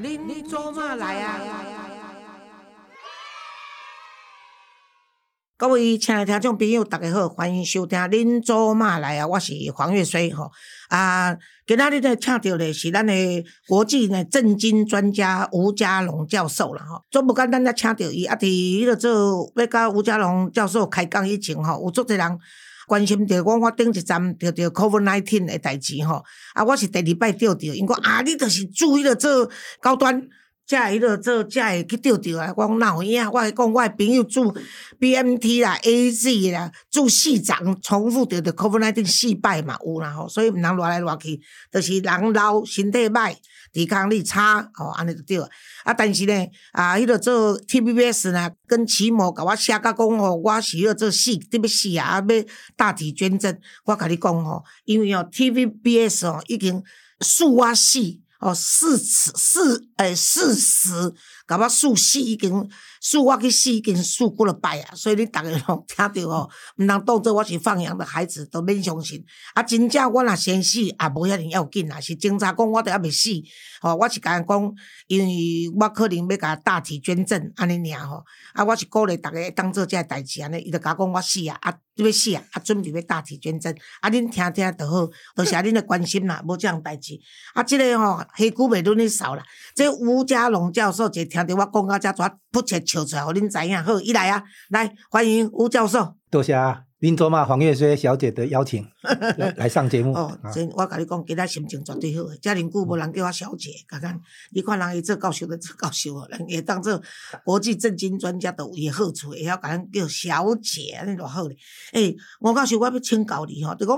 恁做嘛来啊？各位亲爱的听众朋友，大家好，欢迎收听《恁做嘛来啊》，我是黄月水吼啊。今仔日咧请到的是咱的国际呢政经专家吴家龙教授啦吼。做不简单，咱请到伊啊，伫迄个做要甲吴家龙教授开讲以前吼，有足侪人关心着我，我顶一站着着 COVID nineteen 的代志吼。啊，我是第二摆钓着，因讲啊，你著是做迄个做高端。才会迄落做，才会去钓钓啊！我讲哪有影？我讲我诶朋友做 BMT 啦、AZ 啦，做四场重复着着 COVID nineteen 四摆嘛有啦吼，所以毋通乱来乱去，就是人老身体歹，抵抗力差，吼安尼就对。啊，但是呢，啊，迄落做 TVBS 呢，跟奇摩甲我写甲讲吼，我是要做四，特别四啊，要大体捐赠。我甲你讲吼，因为哦 TVBS 哦已经数我死。哦，四次四哎，四十，甲我数死已经数我去死已经数过了百啊，所以你逐个拢听着吼，毋通当做我是放羊的孩子，都免相信。啊，真正我若先死，也无遐尼要紧啊，是警察讲我都还未死。吼，我是甲因讲，因为我可能要甲大体捐赠安尼尔吼，啊，我是鼓励逐个当做这代志安尼，伊就甲讲我死啊，啊，要死啊，啊，准备要大体捐赠，啊，恁听听就好，多谢恁的关心啦，无这样代志。啊，即个吼，黑姑袂轮你扫啦，这吴家龙教授就听着我讲到遮绝不切笑出来，互恁知影。好，伊来啊，来欢迎吴教授。多谢啊。林卓玛黄月雪小姐的邀请来来上节目。哦，我甲你讲，今仔心情绝对好。遮尼久无人叫我小姐，看看你看人伊做教授的做教授，人会当做国际政经专家都有好处，会晓甲咱叫小姐，安尼偌好咧。诶，吴教授，我要请教你吼，就讲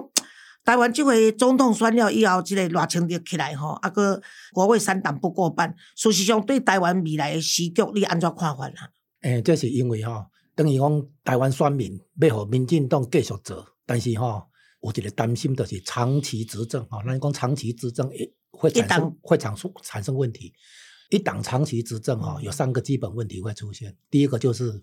台湾即回总统选了以后，即个热情就起来吼，啊个国会三党不过半，事实上对台湾未来的时局，你安怎看法啦？诶，这是因为吼。等于讲，台湾选民要互民进党继续做，但是吼有一个担心，就是长期执政吼。咱讲长期执政会会产生会产生产生问题。一党长期执政吼，有三个基本问题会出现。第一个就是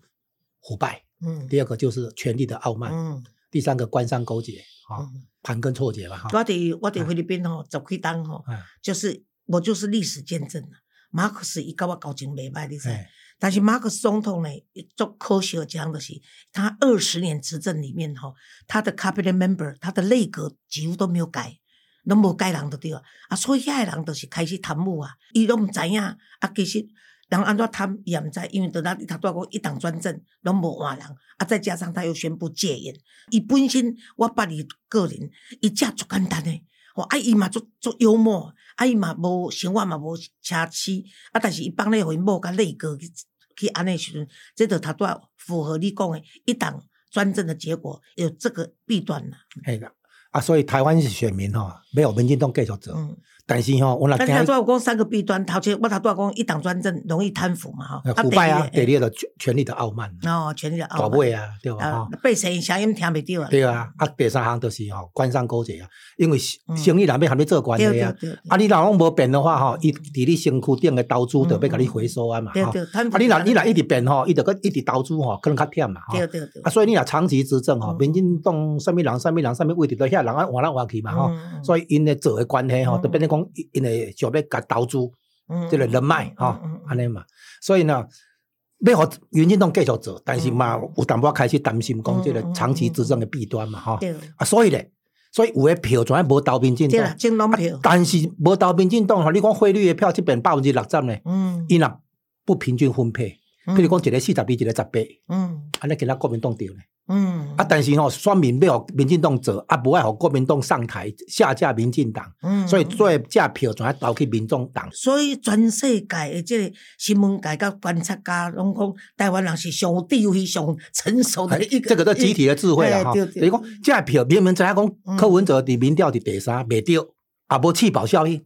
腐败，嗯，第二个就是权力的傲慢，嗯，第三个官商勾结，哈，盘根错节嘛，哈。我伫我伫菲律宾吼，走开单吼，就是我就是历史见证了。马克思伊甲我交情袂歹，你知？但是马克思总统呢，做科学讲的是，他二十年执政里面吼，他的 cabinet member，他的内阁几乎都没有改，拢无改人的对啊，啊，所以遐个人就是开始贪污啊，伊拢毋知影，啊，其实人安怎贪也毋知，因为等他他多过一党专政，拢无换人，啊，再加上他又宣布戒烟，伊本身我把你个人，伊只足简单诶。哦，啊，伊嘛足足幽默，啊，伊嘛无生活嘛无奢侈，啊，但是伊帮咧互因某甲内阁去去安尼时阵，这著他都符合你讲诶一党专政的结果，有这个弊端啦。系个，啊，所以台湾是选民吼，没有民进党继续做。但是吼，我那但是都要讲三个弊端，头先我头都要讲一党专政容易贪腐嘛，哈，腐败啊，第二个权权力的傲慢，哦，权力的傲慢，啊，对吧？被谁声音听袂到啊？对啊，啊，第三项就是吼官商勾结啊，因为生意人要含你做官的啊，啊，你若拢无变的话吼，伊伫你身躯顶的投资就要甲你回收啊嘛，哈，啊，你若你若一直变吼，伊就个一直投资吼，可能较忝嘛，对对对，啊，所以你若长期执政吼，民进党什么人什么人什么位置都遐人啊换来换去嘛，吼，所以因的做的关系吼，就变成讲因的。想要甲投资，即个人脉吼，安尼嘛。所以呢，要互民进党继续做，但是嘛，有淡薄开始担心讲即个长期执政的弊端嘛，吼。啊，所以咧，所以有诶票全部无投民进党。但是无投民进党吼，你讲汇率诶票即边百分之六十咧，嗯，伊若不平均分配，比如讲一个四十比一个十八，嗯，安尼其他国民党掉咧。嗯啊，但是吼、选民要互民进党做，啊，无爱互国民党上台下架民进党，嗯所以最后这票全投去民众党。所以全世界的这个新闻界甲观察家拢讲，台湾人是上有智慧、上成熟的一个。这个都集体的智慧啦哈。就是讲，这票明明知影讲嗯柯文哲伫民调伫第三，袂对，也无气保效应。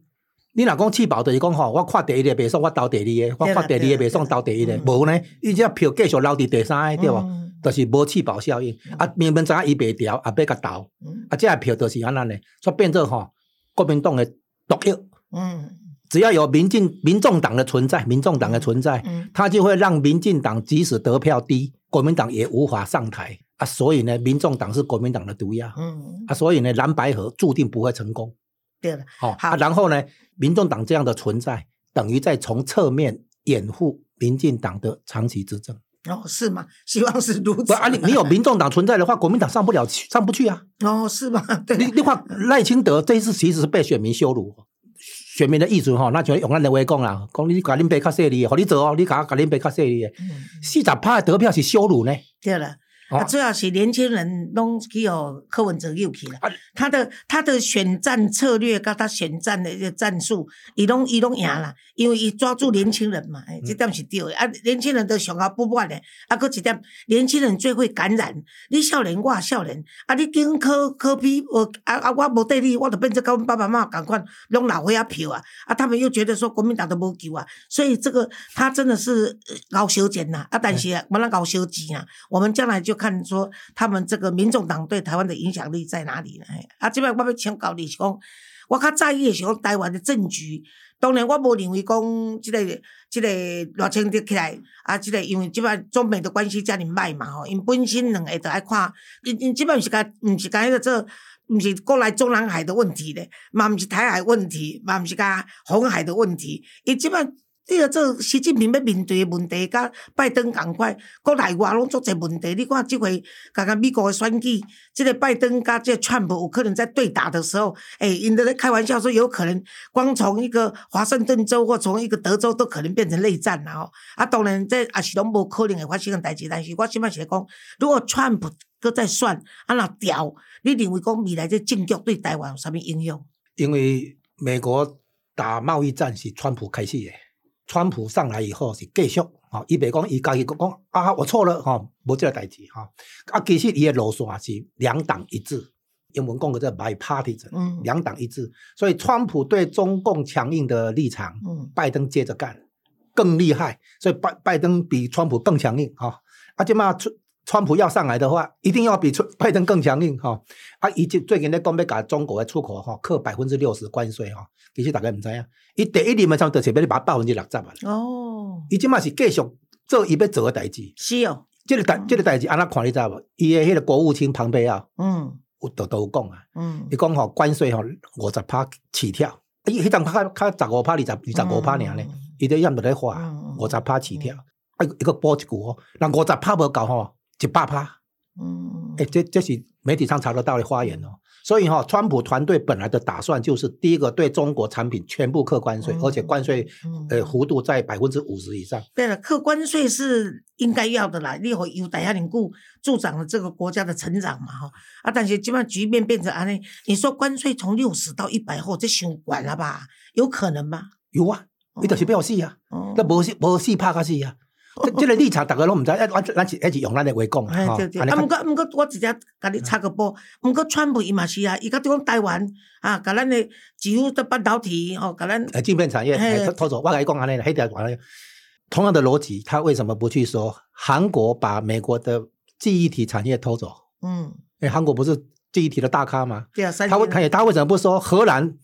你若讲气保，就是讲吼，我看第一个袂爽，我投第二个；我看第二个袂爽，投第一个嗯。无呢，伊只票继续留伫第三个，对无？嗯就是无气保效应。啊，明明知影伊袂调，也要甲投。嗯啊，这个票就是安尼呢，所以变做吼国民党的毒药。嗯只要有民进民众党的存在，民众党的存在，嗯他就会让民进党即使得票低，国民党也无法上台啊。所以呢，民众党是国民党的毒药嗯，啊。所以呢，蓝白河注定不会成功。对了，哦，好啊，然后呢，民众党这样的存在，等于在从侧面掩护民进党的长期执政。哦，是吗？希望是如此。不啊，你你有民众党存在的话，国民党上不了去，上不去啊。哦，是吗？对你你话赖清德这一次其实是被选民羞辱，选民的意思吼，那就用咱的话讲啦，讲你甲恁爸较势利的，互你做哦，你甲甲恁爸较势利的，嗯四十趴的得票是羞辱呢。对了。哦。啊，主要是年轻人拢去哦柯文哲诱去了啊，他的他的选战策略跟他选战的战术，伊拢伊拢赢啦，因为伊抓住年轻人嘛，哎，这点是对的。啊。年轻人都上下不满的，啊，搁一点，年轻人最会感染。你少年，我也少年，啊，你跟科科比，我啊啊，我无对你，我就变成跟阮爸爸妈妈共款拢老岁仔票啊，啊，他们又觉得说国民党都无救啊，所以这个他真的是呃熬小钱呐，啊，但是啊，没那熬小钱啊，我们将来就看说他们这个民众党对台湾的影响力在哪里呢？啊，这摆我要请教你是讲，我较在意的是讲台湾的政局。当然，我无认为讲即、个即、个热清得起来啊，即、个因为即摆中美的关系遮尔歹嘛吼，因本身两个都爱看，因因即摆毋是甲毋是甲迄个做。毋是过来中南海的问题咧，嘛毋是台海问题，嘛毋是甲红海的问题。伊即摆这个做习近平要面对的问题，甲拜登共款，国内外拢足侪问题。你看即回，刚刚美国的选举，即、个拜登甲即个川普有可能在对打的时候，诶、因都在开玩笑说，有可能光从一个华盛顿州或从一个德州都可能变成内战啦吼。啊，当然这也是拢无可能会发生的代志，但是我即摆是讲，如果川普搁再选，啊若调，你认为讲未来这政局对台湾有啥物影响？因为美国打贸易战是川普开始的，川普上来以后是继续，啊，伊袂讲伊家己讲讲啊，我错了，吼，无这个代志，吼，啊，其实伊的路线是两党一致，英文讲个叫 bipartisan，嗯。两党一致，所以川普对中共强硬的立场，嗯。拜登接着干，更厉害，所以拜拜登比川普更强硬，哈，啊，即嘛川川普要上来的话，一定要比川拜登更强硬，哈，啊，伊最最近咧讲要甲中国的出口哈扣百分之六十关税哈，其实大家毋知影，伊第一年的时候就是要你把百分之六十啊，哦，伊即嘛是继续做伊要做的代志，是哦，这个代这个代志安怎看你知无？伊的迄个国务卿庞培啊嗯。有都都有讲啊，嗯。伊讲吼关税吼五十趴起跳，伊迄阵较较十五趴、二十二十五趴尔咧嗯，伊都验落咧花嗯五十趴起跳，啊一个补一句哦，那五十趴无够吼，一百趴，嗯，诶，这这是媒体上查得到的发言哦。所以哈、川普团队本来的打算就是，第一个对中国产品全部课关税，嗯而且关税嗯呃幅度在百分之五十以上。对了，课关税是应该要的啦，你会有大家凝固助长了这个国家的成长嘛哈啊，但是基本上局面变成安尼，你说关税从六十到一百后，这想管了吧？有可能吗？有啊，伊就是要死啊，哦那无死无死拍较死啊。这这个立场大家拢毋知，一我咱是一直用咱的话讲啊，对对，啊，毋过毋过，我直接甲你插个波，毋过川普伊嘛是啊，伊甲对讲台湾啊，甲咱的几乎的半导体吼，甲咱呃，晶片产业，偷走，我跟你讲安尼啦，黑条完了。同样的逻辑，他为什么不去说韩国把美国的记忆体产业偷走？嗯，哎，韩国不是记忆体的大咖吗？对啊，三他为他他为什么不说荷兰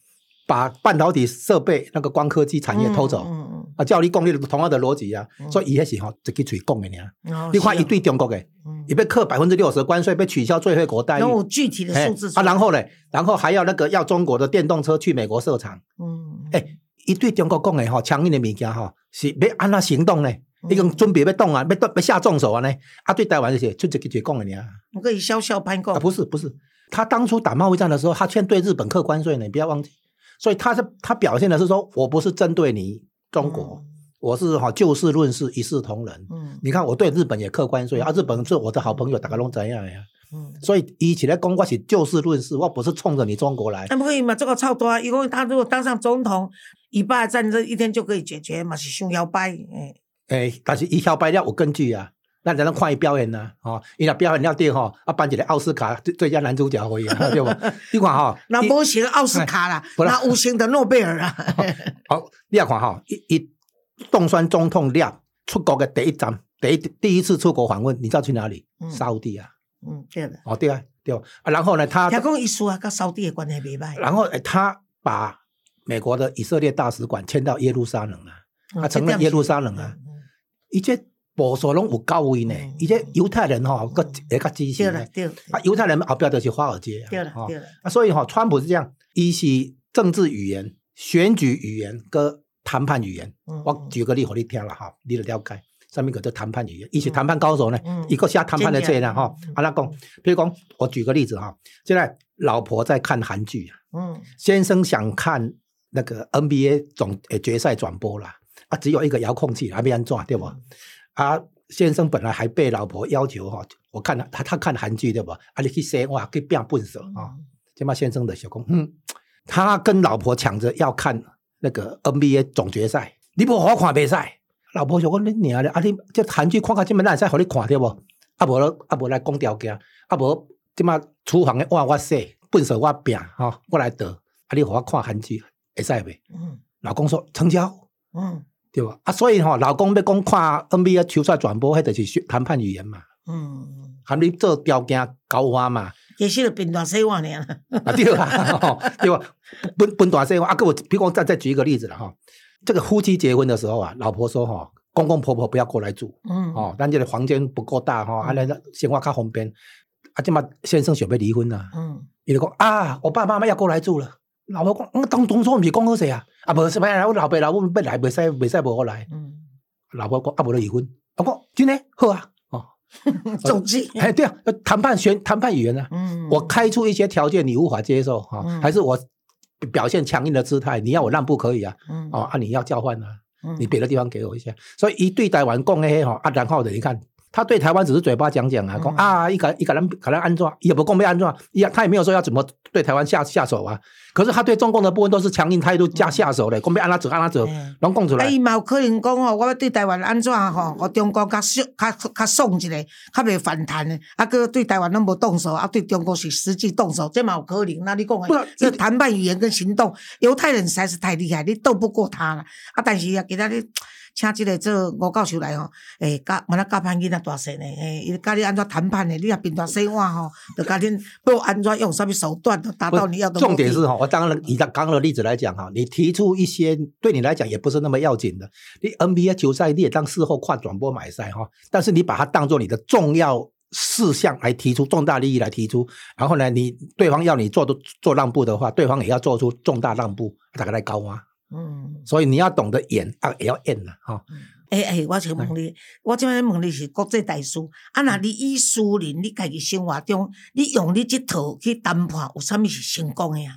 把半导体设备那个光科技产业偷走？嗯啊，照你讲，你同样的逻辑啊，嗯所以伊迄时吼一支嘴讲的尔。你看伊是哦对中国的，嗯伊被扣百分之六十关税，被取消最惠国待遇有具体的哎数字出啊，然后呢，然后还要那个要中国的电动车去美国设厂。嗯，哎，伊对中国讲的吼，强硬的物件吼，是要安怎行动呢？嗯已经准备要动啊，要动要下重手啊呢？啊，对台湾这些就一个嘴讲的尔。我可以笑笑攀讲啊，，不是不是，他当初打贸易战的时候，他先对日本课关税呢，你不要忘记。所以他是他表现的是说，我不是针对你中国，我是哈就事论事，一视同仁。嗯你看我对日本也客观，所以啊，日本是我的好朋友，大家拢怎样呀。嗯，所以一起来讲，我是就事论事，我不是冲着你中国来。那不可以嘛？这个超多啊！因为他如果当上总统，以巴战争一天就可以解决嘛？是胸摇摆，哎，诶，但是伊小白了有根据啊，咱才能看伊表演呐、啊，哦，伊若表演了对吼，啊颁一个奥斯卡最最佳男主角可以啊，对不？你看吼，那伊无成奥斯卡啦，那无成的诺贝尔啦！好，你也看吼，伊伊冻酸中痛了出国的第一站，第一第一次出国访问，你知道去哪里？嗯。沙烏地啊，嗯，对的，哦对啊，对。啊，啊然后呢，他听讲伊说啊，跟沙地的关系袂歹，然后诶他把美国的以色列大使馆迁到耶路撒冷啊，嗯他承认耶路撒冷啊，，伊这保守拢有高位呢嗯，伊这犹太人吼，个也较支对持呢，了对了啊犹太人后边就是华尔街对了对了，啊，所以哈、川普是这样，一是政治语言、选举语言跟谈判语言。嗯我举个例给你听了哈，你就了解。上面个叫谈判语言，一是谈判高手呢嗯，一个下谈判的册呢哈真的。啊，那讲，比如讲，我举个例子哈，现在老婆在看韩剧啊，嗯。先生想看那个 NBA 总呃决赛转播啦，啊，只有一个遥控器，还没安装对不？啊，先生本来还被老婆要求哈，我看他他看韩剧对不？啊，你去洗哇，去变笨手啊。这嘛先生的小公，嗯，他跟老婆抢着要看那个 NBA 总决赛，你不好看比赛。老婆就讲你娘的，啊你这韩剧看到这么烂，使互你看对不？啊无啊无来讲条件，啊无这嘛厨房的碗我洗，笨手我拼吼、我来倒，啊你互我看韩剧会使袂？嗯老公说成交，嗯对吧？啊所以吼、老公要讲看 NBA 球赛转播，迄就是谈判语言嘛，嗯，含你做条件交换嘛。其实就变大洗碗尔，啊，对啊，吼对吧？分分大细啊，个我比如讲再再举一个例子了哈，这个夫妻结婚的时候啊，老婆说哈，公公婆婆不要过来住嗯。哦，咱这个房间不够大哈，啊那个生活较方便，啊这嘛先生准备离婚了，嗯。伊就讲啊，我爸爸妈妈要过来住了，老婆讲，我，当当初不是讲好势啊，啊无什么我老爸老母要来，袂使袂使无我来，嗯，老婆讲啊无就离婚，我讲真的？好啊，哦，总之，哎对啊，谈判选谈判语言啊，嗯，我开出一些条件你无法接受哈、嗯。还是我表现强硬的姿态，你要我让步可以啊，嗯。哦啊你要交换啊，嗯。你别的地方给我一下，所以一对待完讲的哈啊，然后的你看。他对台湾只是嘴巴讲讲啊，讲、嗯啊，一个一个人可能安装，也不讲被安装，也他也没有说要怎么对台湾下下手啊。可是他对中共的部分都是强硬态度加下手的，讲被安拉走安拉走嗯，拢讲出啊，来。伊嘛有可能讲吼，我要对台湾安怎吼，互中国较爽、较较爽一个，较袂反弹的，啊，个对台湾拢无动手，啊，对中国是实际动手，这嘛有可能。那你讲的，这谈判语言跟行动，犹太人实在是太厉害，你斗不过他了。啊，但是啊，今仔日请即个做吴教授来吼，诶、教完了教判囡仔大细呢，诶，伊教你安怎谈判的，你若平大洗碗吼，就教恁要安怎用什么手段达到你要的目的。重点是哈，我当然以刚刚的例子来讲哈，你提出一些对你来讲也不是那么要紧的，你 NBA 球赛你也当事后看转播买赛哈，但是你把它当做你的重要事项来提出，重大利益来提出，然后呢，你对方要你做做让步的话，对方也要做出重大让步，大概来高啊，嗯。所以你要懂得演啊，也要演呐哈。诶、诶、我想问你，我即摆问你是国际大师，啊，那你以私人你家己生活中，你用你即套去谈判，有啥物是成功的啊？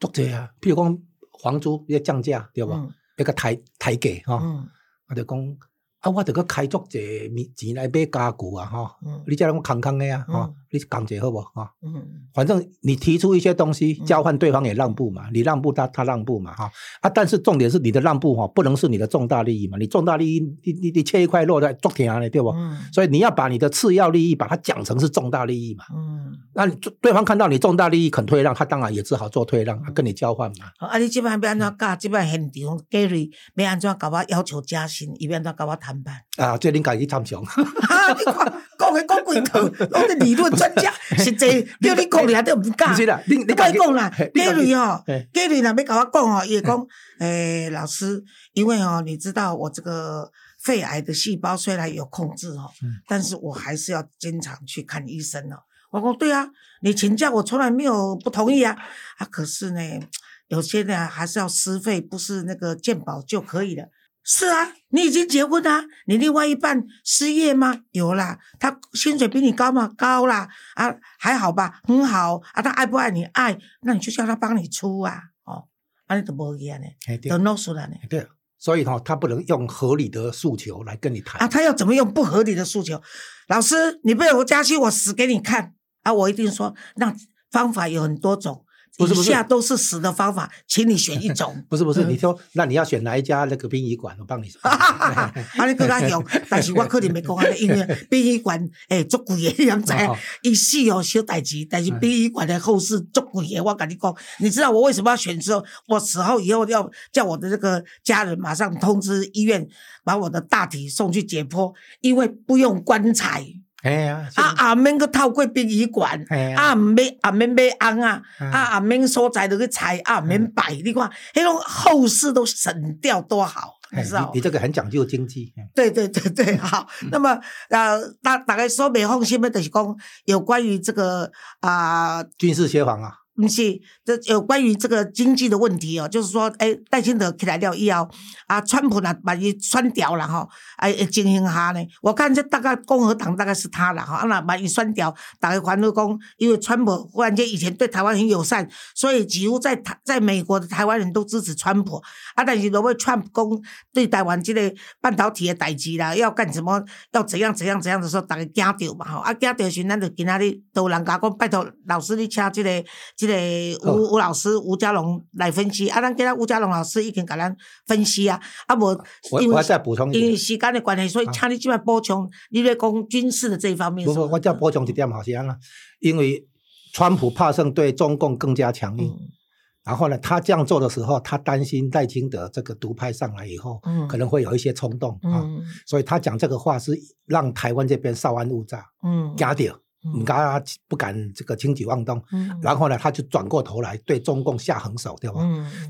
多济啊，譬如讲房租要降价，对吧？一个抬抬价哈，嗯我就讲啊，我得个开足济面钱来买家具啊哈。嗯你叫人空空的啊，哈、嗯你讲者好不哈？嗯反正你提出一些东西嗯交换，对方也让步嘛，你让步他他让步嘛，哈啊，但是重点是你的让步哈，不能是你的重大利益嘛，你重大利益你你你切一块肉在做甜的对不？嗯所以你要把你的次要利益把它讲成是重大利益嘛，嗯，那你对方看到你重大利益肯退让，他当然也只好做退让，嗯跟你交换嘛。啊，你即摆要安怎教？即摆现场 Gary 要安怎甲我要求加薪？伊要安怎甲我谈判？啊，这恁家己参详。哈，你看讲个讲几套，拢是理论专家，实际叫你讲俩都毋敢。不是啦，你你你甲伊讲啦嘿你自己，Gary 吼嘿，Gary 若要甲我讲吼，伊会讲，诶，老师，因为哦，你知道我这个肺癌的细胞虽然有控制哦，嗯但是我还是要经常去看医生哦。我说对啊，你请假我从来没有不同意啊，啊，可是呢，有些呢还是要私费，不是那个健保就可以了。是啊，你已经结婚啦、你另外一半失业吗？有啦，他薪水比你高吗？高啦，啊，还好吧，很好啊。他爱不爱你？爱，那你就叫他帮你出啊，哦，啊，你都无去安尼，嘿对都弄出来呢。对，所以哈，他不能用合理的诉求来跟你谈啊。他要怎么用不合理的诉求？老师，你被我加薪，我死给你看啊！我一定说，那方法有很多种。以下都是死的方法，请你选一种。不 是不是，你说那你要选哪一家那个殡仪馆？我帮你。啊，你更加用，但是我可能没讲啊，因为殡仪馆诶足贵的，你知？一死哦小代志，但是殡仪馆的后事足贵的，我跟你讲，你知道我为什么要选？之后我死后以后要叫我的这个家人马上通知医院，把我的大体送去解剖，因为不用棺材。哎呀，啊啊免去透过殡仪馆，啊唔免啊免买红啊，啊啊免所在都去拆啊免摆，你看，迄种后事都省掉多好，你知道？你这个很讲究经济。对对对对，好。那么呃，大大概说没放心的，就是讲有关于这个啊军事协防啊。不是，这有关于这个经济的问题哦，就是说，哎，戴清德起来了以后，啊，川普呢把伊删掉了哈，哎，经营下呢，我看这大概共和党大概是他了哈，啊，那把伊删掉，大概还了工，因为川普忽然间以前对台湾很友善，所以几乎在台在美国的台湾人都支持川普，啊，但是如果川普讲对台湾这个半导体的代志啦，要干什么，要怎样怎样怎样的时候，大家惊到嘛哈，啊，惊到时，咱就今仔日都有人家讲拜托老师你请这个这。个吴吴老师吴家龙来分析，啊，咱今日吴家龙老师已经甲咱分析啊，啊无，因为再补充，因为时间的关系，所以请你即摆补充，你咧讲军事的这一方面。不不，我再补充一点好像啊，因为川普怕胜对中共更加强硬，然后呢，他这样做的时候，他担心戴清德这个独派上来以后，可能会有一些冲动啊，所以他讲这个话是让台湾这边稍安勿躁，嗯，加点。你他不敢这个轻举妄动，然后呢，他就转过头来对中共下狠手，对吧？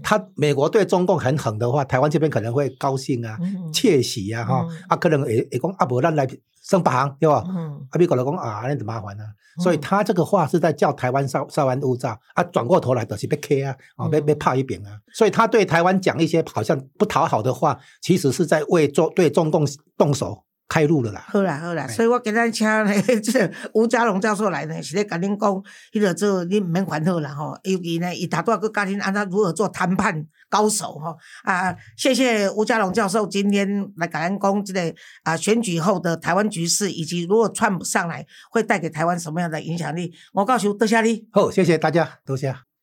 他美国对中共很狠的话，台湾这边可能会高兴啊、窃喜啊，哈，啊，可能也也讲啊，不，咱来升行，对吧？啊，美国来讲啊，那怎麻烦呢？所以他这个话是在叫台湾稍稍安勿躁，啊，转过头来都是被 K 啊，啊，被被怕一边啊，所以他对台湾讲一些好像不讨好的话，其实是在为中对中共动手。开路了啦，好啦好啦，所以我今日请呢，这个吴家龙教授来呢，是咧甲恁讲，迄个做你毋免烦恼啦吼，尤其呢，伊大多个教恁安怎如何做谈判高手吼啊！谢谢吴家龙教授今天来甲咱讲这个啊选举后的台湾局势，以及如果串不上来会带给台湾什么样的影响力。我告诉多谢你，好，谢谢大家，多谢。